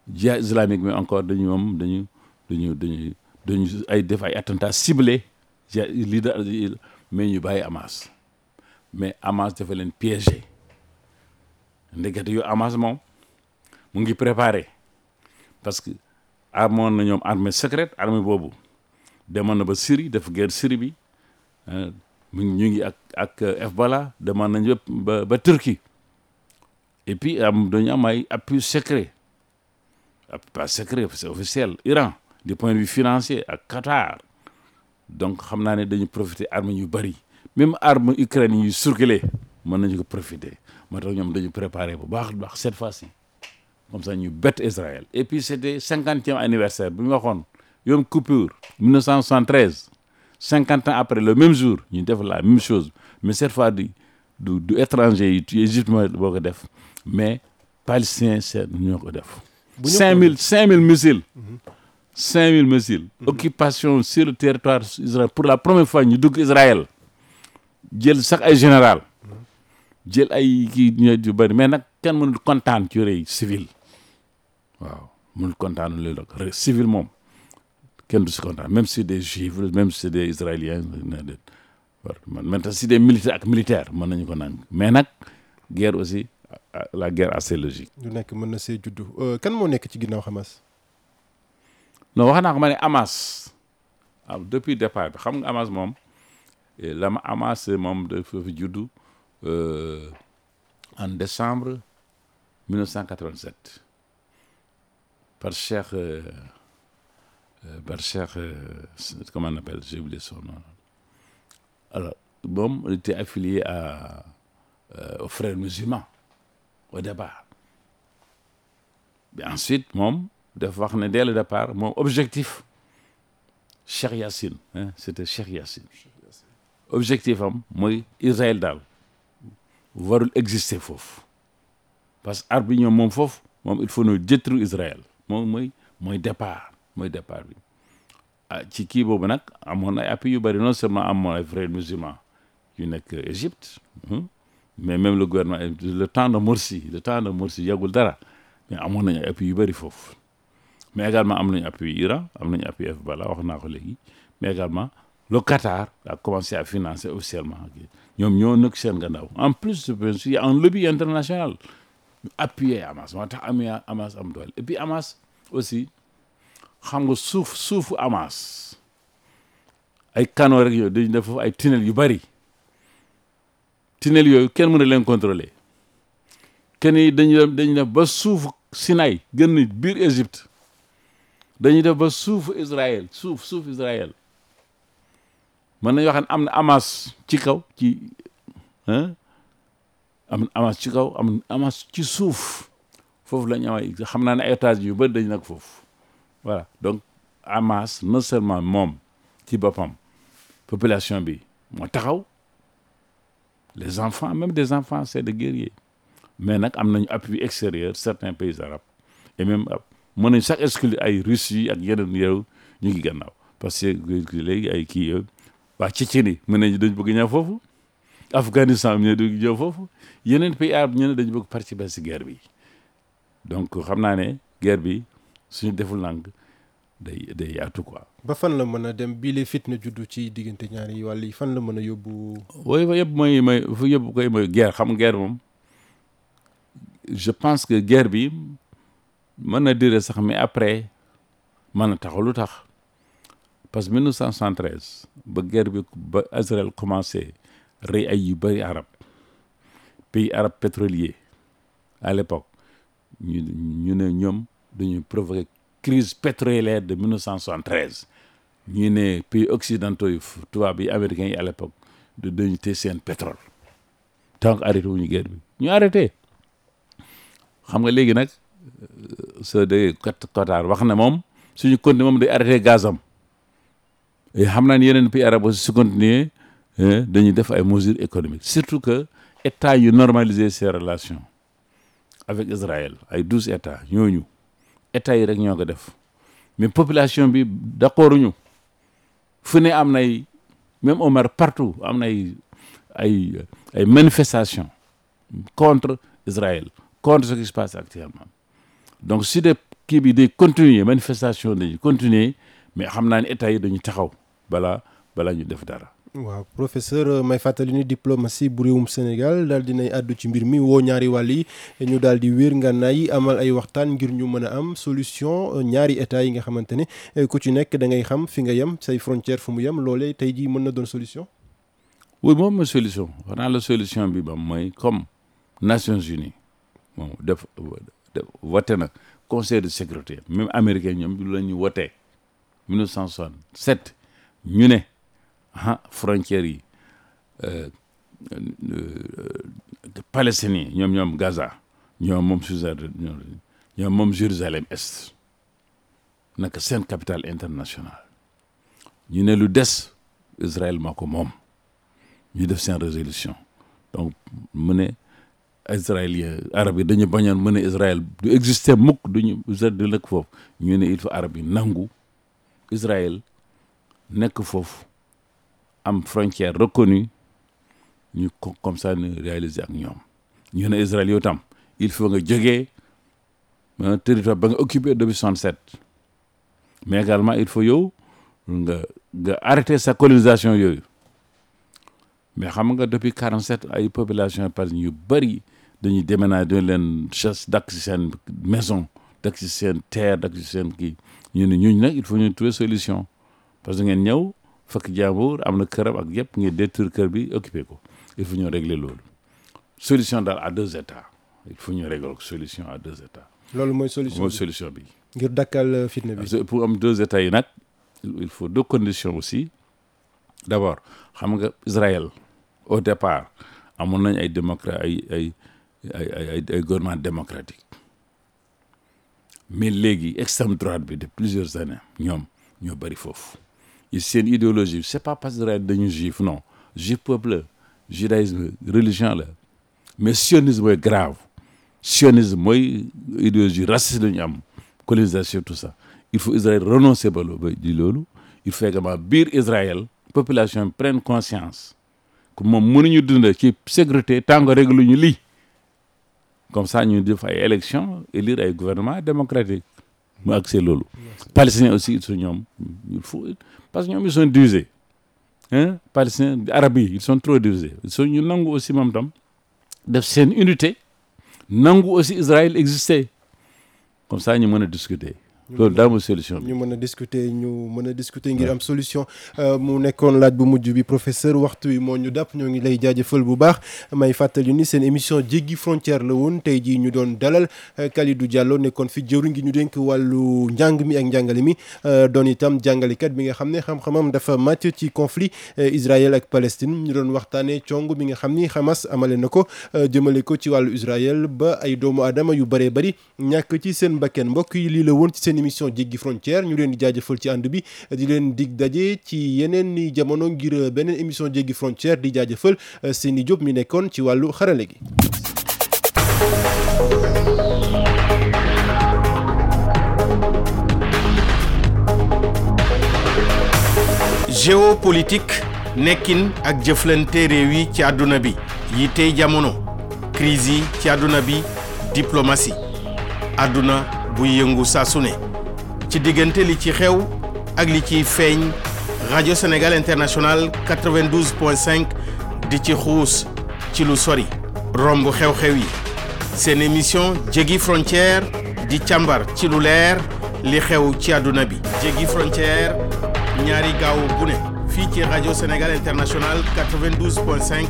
djihad islamique mais encore dañu moom dañu dañu dañu dañu ay def ay attentats ciblés. Djihad leader mais ñu bàyyi Hamas. Mais Hamas dafa leen piégé. Ndekete yu Hamas moom mu ngi préparé. Parce que amoon na ñoom armée secrète armée boobu. Demoon na ba Syrie def guerre Syrie bi. Ngi ñu ngi ak ak Hezbollah demoon nañu ba ba Turquie. Et puis am dañu am ay appui secret pas secret c'est officiel Iran du point de vue financier ak Qatar. Donc xam naa ne dañu profiter armes yu même arme Ukraine yu circulé mën nañu ko profiter. Moo tax ñoom dañu cette fois-ci. Comme ça ñu bett Israël. Et puis c'était cinquantième anniversaire bi ñu waxoon. Yom Kippur 1973 cinquante ans après le même jour ñu def la même chose. Mais cette fois du du du étranger yi tu Égypte mooy boo ko def. Mais palestiniens seen. Bu ñu cinq mille cinq mille missiles. cinq mille missiles. occupation sur le territoire Israël. Pour la première fois ñu dugg Israël. Jël sax ay général. Jël ay kii yu bëri mais nag kenn mënul kontaan ci rëy civil. Waaw mënul kontaan loolu nag civil moom. Kenn du si kontaan. Même si des juifs même si des israéliens man maintenant si des militaires ak militaires mën nañu ko nang. Mais nag guerre aussi la guerre assez logique. du nekk mën na see juddu. Kan moo nekk ci ginnaaw Hamas? non wax naa ko ma ne Hamas. Ah depuis départ bi xam nga Hamas moom la ma Hamas moom dafa fi juddu en décembre 1987 par Cheikh par Cheikh comment on appelle j'ai oublié son nom. Alors moom il était affilié à aux frères musulmans départ. Ensuite moom dafa wax ne dès le départ objectif hein c'était Cheikh Yassine objectif am mooy Israël parce que moom il faut ñu détruire Israël. Moom mooy départ départ ah ci non seulement amoon ay frères musulmans yu nekk Égypte mais même le gouvernement le temps de Morsi le temps de Morsi yàggul dara. Mais amoon nañu ay appui yu bëri foofu. Mais également am nañu appui Iran am nañu appui Hezbollah wax naa ko léegi. Mais également le Qatar a commencé à financer officiellement. Ñoom ñoo nekk seen gannaaw. En plus il y a un lobby international. Ñu appuyer Hamas moo tax amee Hamas am doole. Et puis Hamas aussi xam nga suuf suufu Hamas ay canaux rek yooyu dañu def foofu ay tunnel yu bëri tunnel yooyu kenn mën na leen contrôler. Kenn yi dañu dañu def ba suufu Sinaï gën Égypte. Dañuy def ba Israël suuf suuf Israël. Mën nañu am na Hamas ci kaw ci am na Hamas ci kaw am na Hamas ci suuf. Foofu la ñu xam naa ne ay yu bëri voilà donc Hamas non seulement moom ci boppam population bi moo les enfants même des enfants c'est des guerriers. Mais nag am nañu appui extérieur certains pays arabes. Et même mën nañu sax exclure ay Russie ak yeneen réew parce que léegi ay kii yooyu waa Tchétchénie mën nañu dañ bëgg Afghanistan ñu ne dañu ñëw foofu. Yeneen pays arabes ne donc guerre day day yaatu quoi. ba fan la mën a dem bii la fitna juddu ci diggante ñaari wàll yi fan la mën a yóbbu? fa yëpp mooy mooy fu yëpp koy mooy guerre xam guerre moom je pense que guerre bi mën na dire sax mais après mën na taxaw lu tax parce que 1973 ba guerre bi ba Israël commencé rey ay yu bëri arab pays arab pétrolier à l'époque ñu ñu ne ñoom dañu provoqué crise pétrolière de 1973 ñu ne pays occidentaux yi tubaab yi américains à l'époque de dañu téye seen pétrole. Tant que arrêté wuñu guerre bi. Ñu arrêté. Xam nga léegi nag soo de Qatar moom day arrêté ne pays arabes continuer ay mesures économiques. Surtout que état yu normaliser ses relations avec Israël ay douze états ñooñu états yi rek ñoo ko def. Mais population bi d'accord ñu fu ne am nay même Maroc partout am nay ay ay manifestations contre Israël contre ce qui se passe actuellement. Donc si de kii bi day continuer manifestation dañuy continuer mais xam naa ne état yi dañu taxaw balaa balaa ñu def dara. Waaw professeur may fàttali ni diplomatie bu réewum Sénégal daal dinay àddu ci mbir mi woo ñaari wàll yi ñu daal di amal ay waxtaan ngir ñu mën solution ñaari état yi nga xamante ne ku ci nekk da ngay xam fi nga yem say frontière fu solution? oui moom mooy solution xanaa solution bi ba comme Nations Unies moom na conseil de sécurité même américain ñoom la wotee 1967 ñu ne. Ah frontières yi palestiniens ñoom ñoom Gaza ñoom moom Jérusalem Est naka capitale internationale. Ñu ne lu Israël moo ko moom. Ñu résolution. Donc mu israélien arab yi Israël du exister Israël du nekk foofu. Ñu nangu Israël am frontière reconnue ñu comme ça ñu réaliser ak ñoom. Ñu ne Israël tam il faut nga jógee un territoire ba nga occupé depuis 67 mais également il faut arrêter sa colonisation mais xam nga depuis 47 ay population que ñu bëri dañuy déménager dañ leen chasse dakk si seen maison dakk seen terre ñu il faut ñu trouver solution. Parce que ngeen fekk jàmbur am na këram ak yëpp ngeen détruire kër bi occupé ko. Il faut ñu régler loolu. Solution daal à deux états. Il faut ñu régler solution à deux états. Loolu mooy solution mooy bi. solution bi. Ngir dakkal fitna bi. parce que pour am deux états yi nag il faut deux conditions aussi. D'abord xam nga Israël au départ amoon nañ ay démocrate ay ay ay ay ay gouvernement démocratique. Mais léegi extrême droite bi de plusieurs années ñoom ñoo bëri foofu seen idéologie. C'est pas parce que dañu juif non. Juif peuple la judaïsme religion la. Mais sionisme mooy grave. Sionisme mooy idéologie raciste la ñu am. Colonisation tout ça. Il faut Israël renoncer ba di loolu. Il faut également biir Israël population prenne conscience que moom mënuñu dund ci sécurité tant que régluñu lii. Comme ça ñu def ay élection élire ay gouvernement démocratique. Mu accès loolu. Palestiniens aussi sont ñoom il faut parce que ñoom ils sont divisés hein palestiniens arabes ils sont trop divisés ils sont ñu nangu aussi moom tam def seen unité nangu aussi Israël exister. Comme ça ñu mën a discuter loolu daa mooy solution bi. Ñu mën a discuter ñu mën a discuter ngir am solution. Mu nekkoon laaj bu mujj bi professeur waxtu wi moo ñu ñoo ngi lay jaajëfal bu baax. May fàttali ni seen la doon dalal Kalidou Diallo nekkoon fi jëwriñ gi ñu dénk wàllu njàng mi ak njàngale mi. Doon ne xam-xamam dafa màcc conflit Israël ak Palestine. Ñu doon waxtaanee cong bi Hamas amale na ko Israël ba ay doomu aadama yu bëree bëri ñàkk ci seen la émission jéggi frontière ñu leen di jaajëfal ci ànd bi di leen dig daje ci yeneen ni jamono ngir beneen émission jéggi frontière di jaajëfal Seyni Diop mi nekkoon ci wàllu xarale gi. géopolitique nekkin ak jëflante réew yi ci àdduna bi yi tey jamono crise yi ci àdduna bi diplomatie àdduna buy yëngu saa su ne ci diggante li ci xew ak li ciy feeñ. Sénégal International 92.5 di ci xuus ci lu sori. Romb xew-xew yi. Seen émission jéggi frontière di càmbar ci lu leer li xew ci àdduna bi. Frontière ñaari gaawu bu ne fii ci Sénégal International 92.5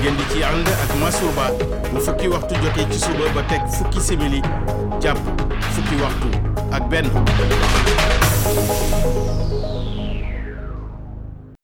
ngeen di ci ànd ak Mansour Ba bu fukki waxtu jotee ci suba ba teg fukki simili jàpp fukki waxtu